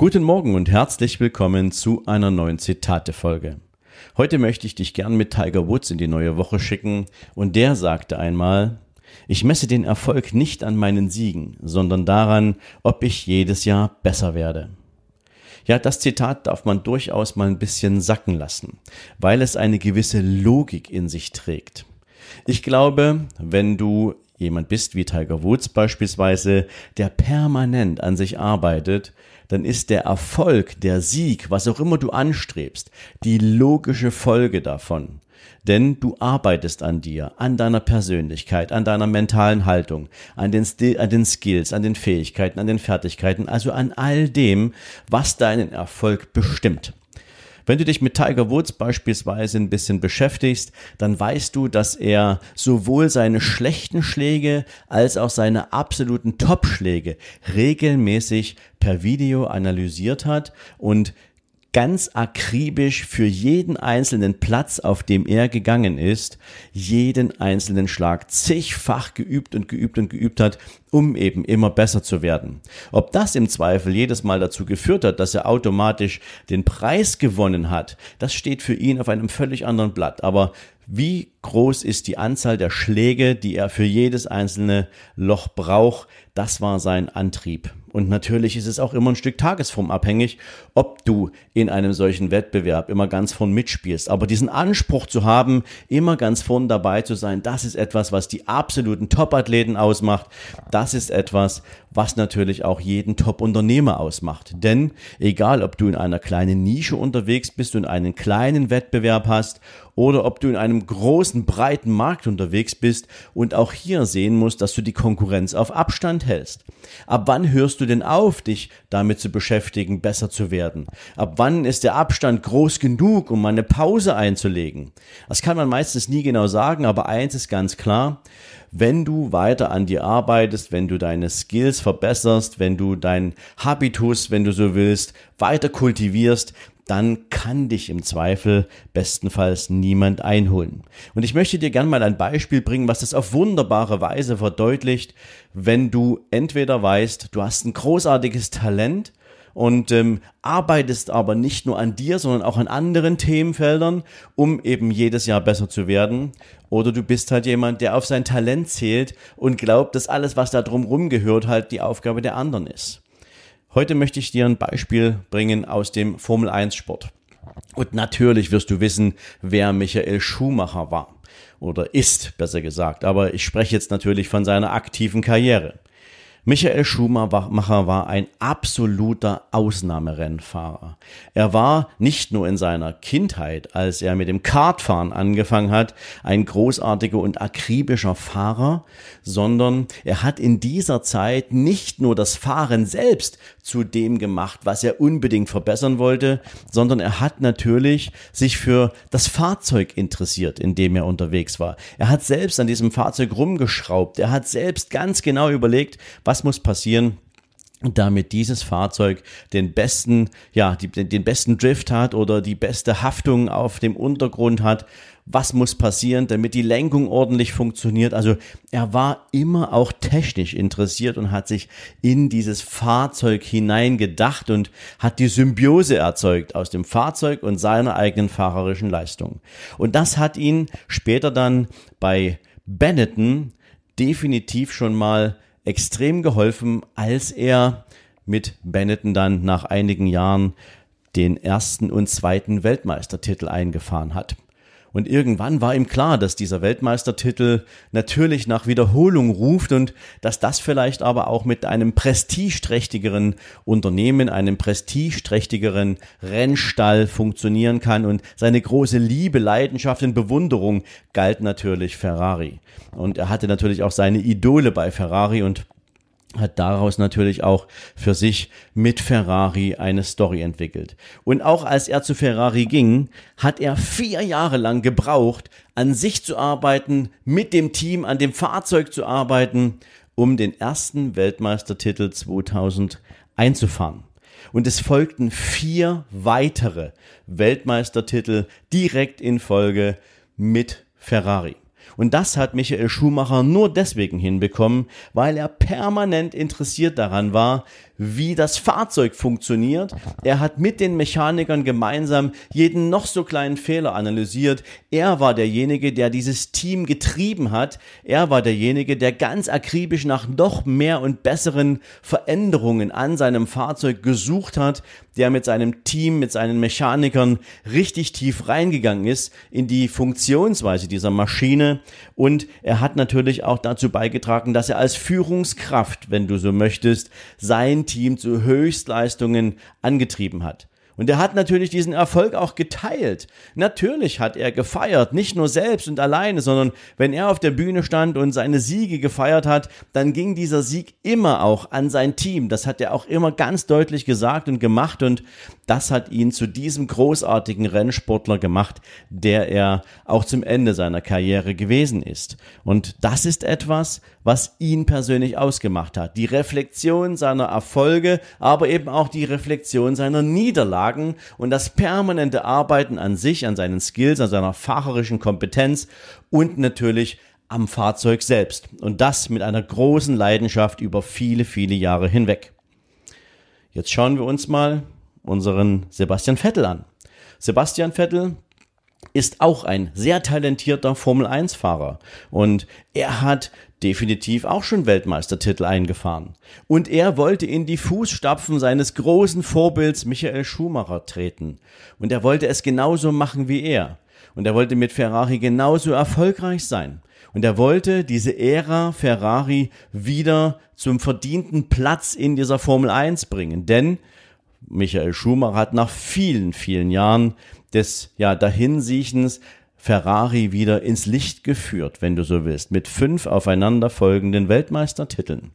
Guten Morgen und herzlich willkommen zu einer neuen Zitate-Folge. Heute möchte ich dich gern mit Tiger Woods in die neue Woche schicken und der sagte einmal, ich messe den Erfolg nicht an meinen Siegen, sondern daran, ob ich jedes Jahr besser werde. Ja, das Zitat darf man durchaus mal ein bisschen sacken lassen, weil es eine gewisse Logik in sich trägt. Ich glaube, wenn du jemand bist wie Tiger Woods beispielsweise, der permanent an sich arbeitet, dann ist der Erfolg, der Sieg, was auch immer du anstrebst, die logische Folge davon. Denn du arbeitest an dir, an deiner Persönlichkeit, an deiner mentalen Haltung, an den, an den Skills, an den Fähigkeiten, an den Fertigkeiten, also an all dem, was deinen Erfolg bestimmt. Wenn du dich mit Tiger Woods beispielsweise ein bisschen beschäftigst, dann weißt du, dass er sowohl seine schlechten Schläge als auch seine absoluten Top-Schläge regelmäßig per Video analysiert hat und ganz akribisch für jeden einzelnen Platz, auf dem er gegangen ist, jeden einzelnen Schlag zigfach geübt und geübt und geübt hat, um eben immer besser zu werden. Ob das im Zweifel jedes Mal dazu geführt hat, dass er automatisch den Preis gewonnen hat, das steht für ihn auf einem völlig anderen Blatt. Aber wie groß ist die Anzahl der Schläge, die er für jedes einzelne Loch braucht? Das war sein Antrieb. Und natürlich ist es auch immer ein Stück tagesformabhängig, ob du in einem solchen Wettbewerb immer ganz vorn mitspielst. Aber diesen Anspruch zu haben, immer ganz vorn dabei zu sein, das ist etwas, was die absoluten Top-Athleten ausmacht. Das ist etwas, was natürlich auch jeden Top-Unternehmer ausmacht. Denn egal, ob du in einer kleinen Nische unterwegs bist und einen kleinen Wettbewerb hast oder ob du in einem großen, breiten Markt unterwegs bist und auch hier sehen musst, dass du die Konkurrenz auf Abstand hältst. Ab wann hörst du denn auf, dich damit zu beschäftigen, besser zu werden? Ab wann ist der Abstand groß genug, um eine Pause einzulegen? Das kann man meistens nie genau sagen, aber eins ist ganz klar, wenn du weiter an dir arbeitest, wenn du deine Skills verbesserst, wenn du dein Habitus, wenn du so willst, weiter kultivierst, dann kann dich im Zweifel bestenfalls niemand einholen. Und ich möchte dir gern mal ein Beispiel bringen, was das auf wunderbare Weise verdeutlicht, wenn du entweder weißt, du hast ein großartiges Talent, und ähm, arbeitest aber nicht nur an dir, sondern auch an anderen Themenfeldern, um eben jedes Jahr besser zu werden. Oder du bist halt jemand, der auf sein Talent zählt und glaubt, dass alles, was da drumherum gehört, halt die Aufgabe der anderen ist. Heute möchte ich dir ein Beispiel bringen aus dem Formel 1 Sport. Und natürlich wirst du wissen, wer Michael Schumacher war. Oder ist, besser gesagt. Aber ich spreche jetzt natürlich von seiner aktiven Karriere. Michael Schumacher war ein absoluter Ausnahmerennfahrer. Er war nicht nur in seiner Kindheit, als er mit dem Kartfahren angefangen hat, ein großartiger und akribischer Fahrer, sondern er hat in dieser Zeit nicht nur das Fahren selbst zu dem gemacht, was er unbedingt verbessern wollte, sondern er hat natürlich sich für das Fahrzeug interessiert, in dem er unterwegs war. Er hat selbst an diesem Fahrzeug rumgeschraubt. Er hat selbst ganz genau überlegt, was muss passieren, damit dieses Fahrzeug den besten, ja, die, den besten Drift hat oder die beste Haftung auf dem Untergrund hat. Was muss passieren, damit die Lenkung ordentlich funktioniert? Also er war immer auch technisch interessiert und hat sich in dieses Fahrzeug hineingedacht und hat die Symbiose erzeugt aus dem Fahrzeug und seiner eigenen fahrerischen Leistung. Und das hat ihn später dann bei Benetton definitiv schon mal extrem geholfen, als er mit Benetton dann nach einigen Jahren den ersten und zweiten Weltmeistertitel eingefahren hat. Und irgendwann war ihm klar, dass dieser Weltmeistertitel natürlich nach Wiederholung ruft und dass das vielleicht aber auch mit einem prestigeträchtigeren Unternehmen, einem prestigeträchtigeren Rennstall funktionieren kann. Und seine große Liebe, Leidenschaft und Bewunderung galt natürlich Ferrari. Und er hatte natürlich auch seine Idole bei Ferrari und hat daraus natürlich auch für sich mit Ferrari eine Story entwickelt. Und auch als er zu Ferrari ging, hat er vier Jahre lang gebraucht, an sich zu arbeiten, mit dem Team, an dem Fahrzeug zu arbeiten, um den ersten Weltmeistertitel 2000 einzufahren. Und es folgten vier weitere Weltmeistertitel direkt in Folge mit Ferrari. Und das hat Michael Schumacher nur deswegen hinbekommen, weil er permanent interessiert daran war, wie das Fahrzeug funktioniert. Er hat mit den Mechanikern gemeinsam jeden noch so kleinen Fehler analysiert. Er war derjenige, der dieses Team getrieben hat. Er war derjenige, der ganz akribisch nach noch mehr und besseren Veränderungen an seinem Fahrzeug gesucht hat, der mit seinem Team, mit seinen Mechanikern richtig tief reingegangen ist in die Funktionsweise dieser Maschine. Und er hat natürlich auch dazu beigetragen, dass er als Führungskraft, wenn du so möchtest, sein Team zu Höchstleistungen angetrieben hat. Und er hat natürlich diesen Erfolg auch geteilt. Natürlich hat er gefeiert, nicht nur selbst und alleine, sondern wenn er auf der Bühne stand und seine Siege gefeiert hat, dann ging dieser Sieg immer auch an sein Team. Das hat er auch immer ganz deutlich gesagt und gemacht und das hat ihn zu diesem großartigen Rennsportler gemacht, der er auch zum Ende seiner Karriere gewesen ist. Und das ist etwas, was ihn persönlich ausgemacht hat. Die Reflexion seiner Erfolge, aber eben auch die Reflexion seiner Niederlagen und das permanente Arbeiten an sich, an seinen Skills, an seiner fahrerischen Kompetenz und natürlich am Fahrzeug selbst. Und das mit einer großen Leidenschaft über viele, viele Jahre hinweg. Jetzt schauen wir uns mal unseren Sebastian Vettel an. Sebastian Vettel ist auch ein sehr talentierter Formel 1 Fahrer und er hat definitiv auch schon Weltmeistertitel eingefahren. Und er wollte in die Fußstapfen seines großen Vorbilds Michael Schumacher treten. Und er wollte es genauso machen wie er. Und er wollte mit Ferrari genauso erfolgreich sein. Und er wollte diese Ära Ferrari wieder zum verdienten Platz in dieser Formel 1 bringen. Denn Michael Schumacher hat nach vielen, vielen Jahren des ja, Dahinsiechens Ferrari wieder ins Licht geführt, wenn du so willst, mit fünf aufeinanderfolgenden Weltmeistertiteln.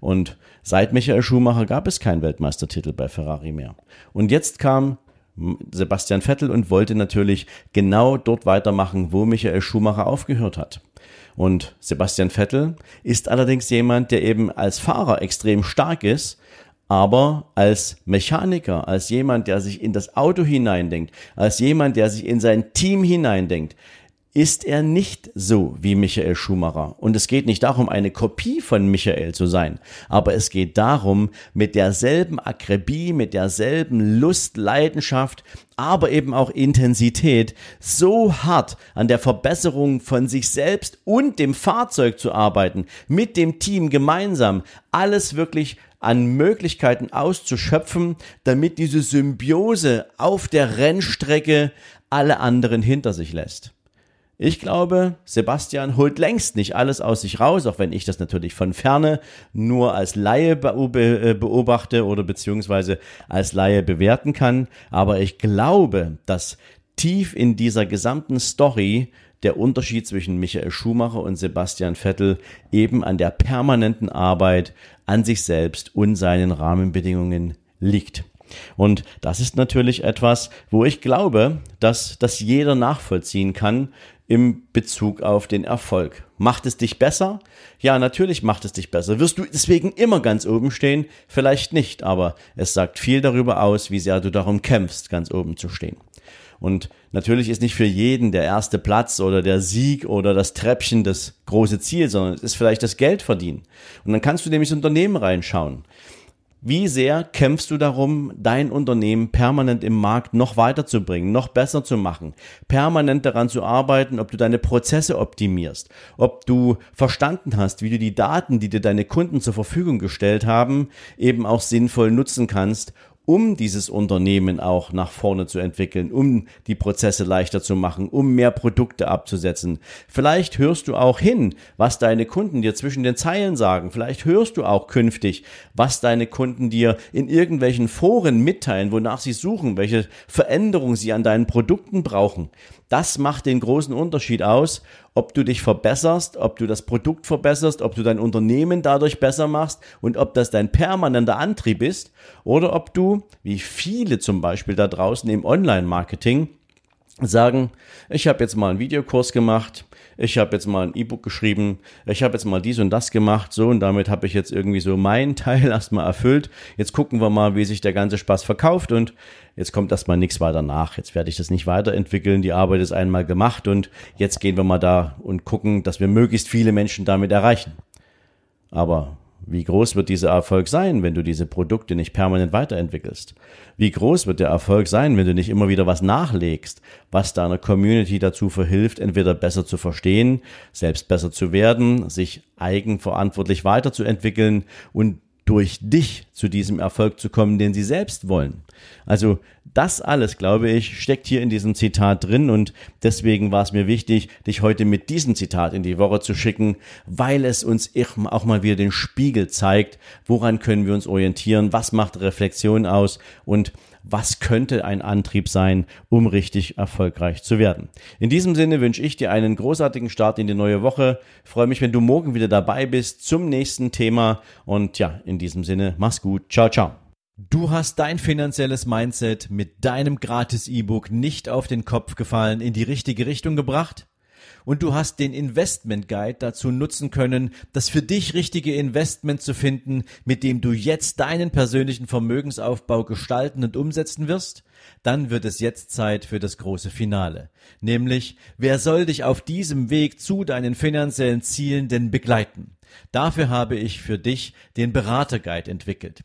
Und seit Michael Schumacher gab es keinen Weltmeistertitel bei Ferrari mehr. Und jetzt kam Sebastian Vettel und wollte natürlich genau dort weitermachen, wo Michael Schumacher aufgehört hat. Und Sebastian Vettel ist allerdings jemand, der eben als Fahrer extrem stark ist, aber als Mechaniker, als jemand, der sich in das Auto hineindenkt, als jemand, der sich in sein Team hineindenkt, ist er nicht so wie Michael Schumacher. Und es geht nicht darum, eine Kopie von Michael zu sein, aber es geht darum, mit derselben Akribie, mit derselben Lust, Leidenschaft, aber eben auch Intensität so hart an der Verbesserung von sich selbst und dem Fahrzeug zu arbeiten, mit dem Team gemeinsam, alles wirklich an Möglichkeiten auszuschöpfen, damit diese Symbiose auf der Rennstrecke alle anderen hinter sich lässt. Ich glaube, Sebastian holt längst nicht alles aus sich raus, auch wenn ich das natürlich von ferne nur als Laie äh, beobachte oder beziehungsweise als Laie bewerten kann. Aber ich glaube, dass tief in dieser gesamten Story der Unterschied zwischen Michael Schumacher und Sebastian Vettel eben an der permanenten Arbeit an sich selbst und seinen Rahmenbedingungen liegt. Und das ist natürlich etwas, wo ich glaube, dass das jeder nachvollziehen kann im Bezug auf den Erfolg. Macht es dich besser? Ja, natürlich macht es dich besser. Wirst du deswegen immer ganz oben stehen? Vielleicht nicht, aber es sagt viel darüber aus, wie sehr du darum kämpfst, ganz oben zu stehen. Und natürlich ist nicht für jeden der erste Platz oder der Sieg oder das Treppchen das große Ziel, sondern es ist vielleicht das Geld verdienen. Und dann kannst du nämlich ins Unternehmen reinschauen. Wie sehr kämpfst du darum, dein Unternehmen permanent im Markt noch weiterzubringen, noch besser zu machen, permanent daran zu arbeiten, ob du deine Prozesse optimierst, ob du verstanden hast, wie du die Daten, die dir deine Kunden zur Verfügung gestellt haben, eben auch sinnvoll nutzen kannst, um dieses Unternehmen auch nach vorne zu entwickeln, um die Prozesse leichter zu machen, um mehr Produkte abzusetzen. Vielleicht hörst du auch hin, was deine Kunden dir zwischen den Zeilen sagen. Vielleicht hörst du auch künftig, was deine Kunden dir in irgendwelchen Foren mitteilen, wonach sie suchen, welche Veränderungen sie an deinen Produkten brauchen. Das macht den großen Unterschied aus, ob du dich verbesserst, ob du das Produkt verbesserst, ob du dein Unternehmen dadurch besser machst und ob das dein permanenter Antrieb ist oder ob du, wie viele zum Beispiel da draußen im Online-Marketing, sagen, ich habe jetzt mal einen Videokurs gemacht, ich habe jetzt mal ein E-Book geschrieben, ich habe jetzt mal dies und das gemacht, so und damit habe ich jetzt irgendwie so meinen Teil erstmal erfüllt. Jetzt gucken wir mal, wie sich der ganze Spaß verkauft und jetzt kommt erstmal nichts weiter nach. Jetzt werde ich das nicht weiterentwickeln, die Arbeit ist einmal gemacht und jetzt gehen wir mal da und gucken, dass wir möglichst viele Menschen damit erreichen. Aber wie groß wird dieser Erfolg sein, wenn du diese Produkte nicht permanent weiterentwickelst? Wie groß wird der Erfolg sein, wenn du nicht immer wieder was nachlegst, was deiner Community dazu verhilft, entweder besser zu verstehen, selbst besser zu werden, sich eigenverantwortlich weiterzuentwickeln und durch dich zu diesem Erfolg zu kommen, den sie selbst wollen. Also das alles, glaube ich, steckt hier in diesem Zitat drin und deswegen war es mir wichtig, dich heute mit diesem Zitat in die Woche zu schicken, weil es uns auch mal wieder den Spiegel zeigt, woran können wir uns orientieren, was macht Reflexion aus und was könnte ein Antrieb sein, um richtig erfolgreich zu werden. In diesem Sinne wünsche ich dir einen großartigen Start in die neue Woche. Ich freue mich, wenn du morgen wieder dabei bist zum nächsten Thema. Und ja, in diesem Sinne, mach's gut. Ciao, ciao. Du hast dein finanzielles Mindset mit deinem gratis E-Book nicht auf den Kopf gefallen, in die richtige Richtung gebracht? Und du hast den Investment Guide dazu nutzen können, das für dich richtige Investment zu finden, mit dem du jetzt deinen persönlichen Vermögensaufbau gestalten und umsetzen wirst, dann wird es jetzt Zeit für das große Finale. Nämlich, wer soll dich auf diesem Weg zu deinen finanziellen Zielen denn begleiten? Dafür habe ich für dich den Beraterguide entwickelt.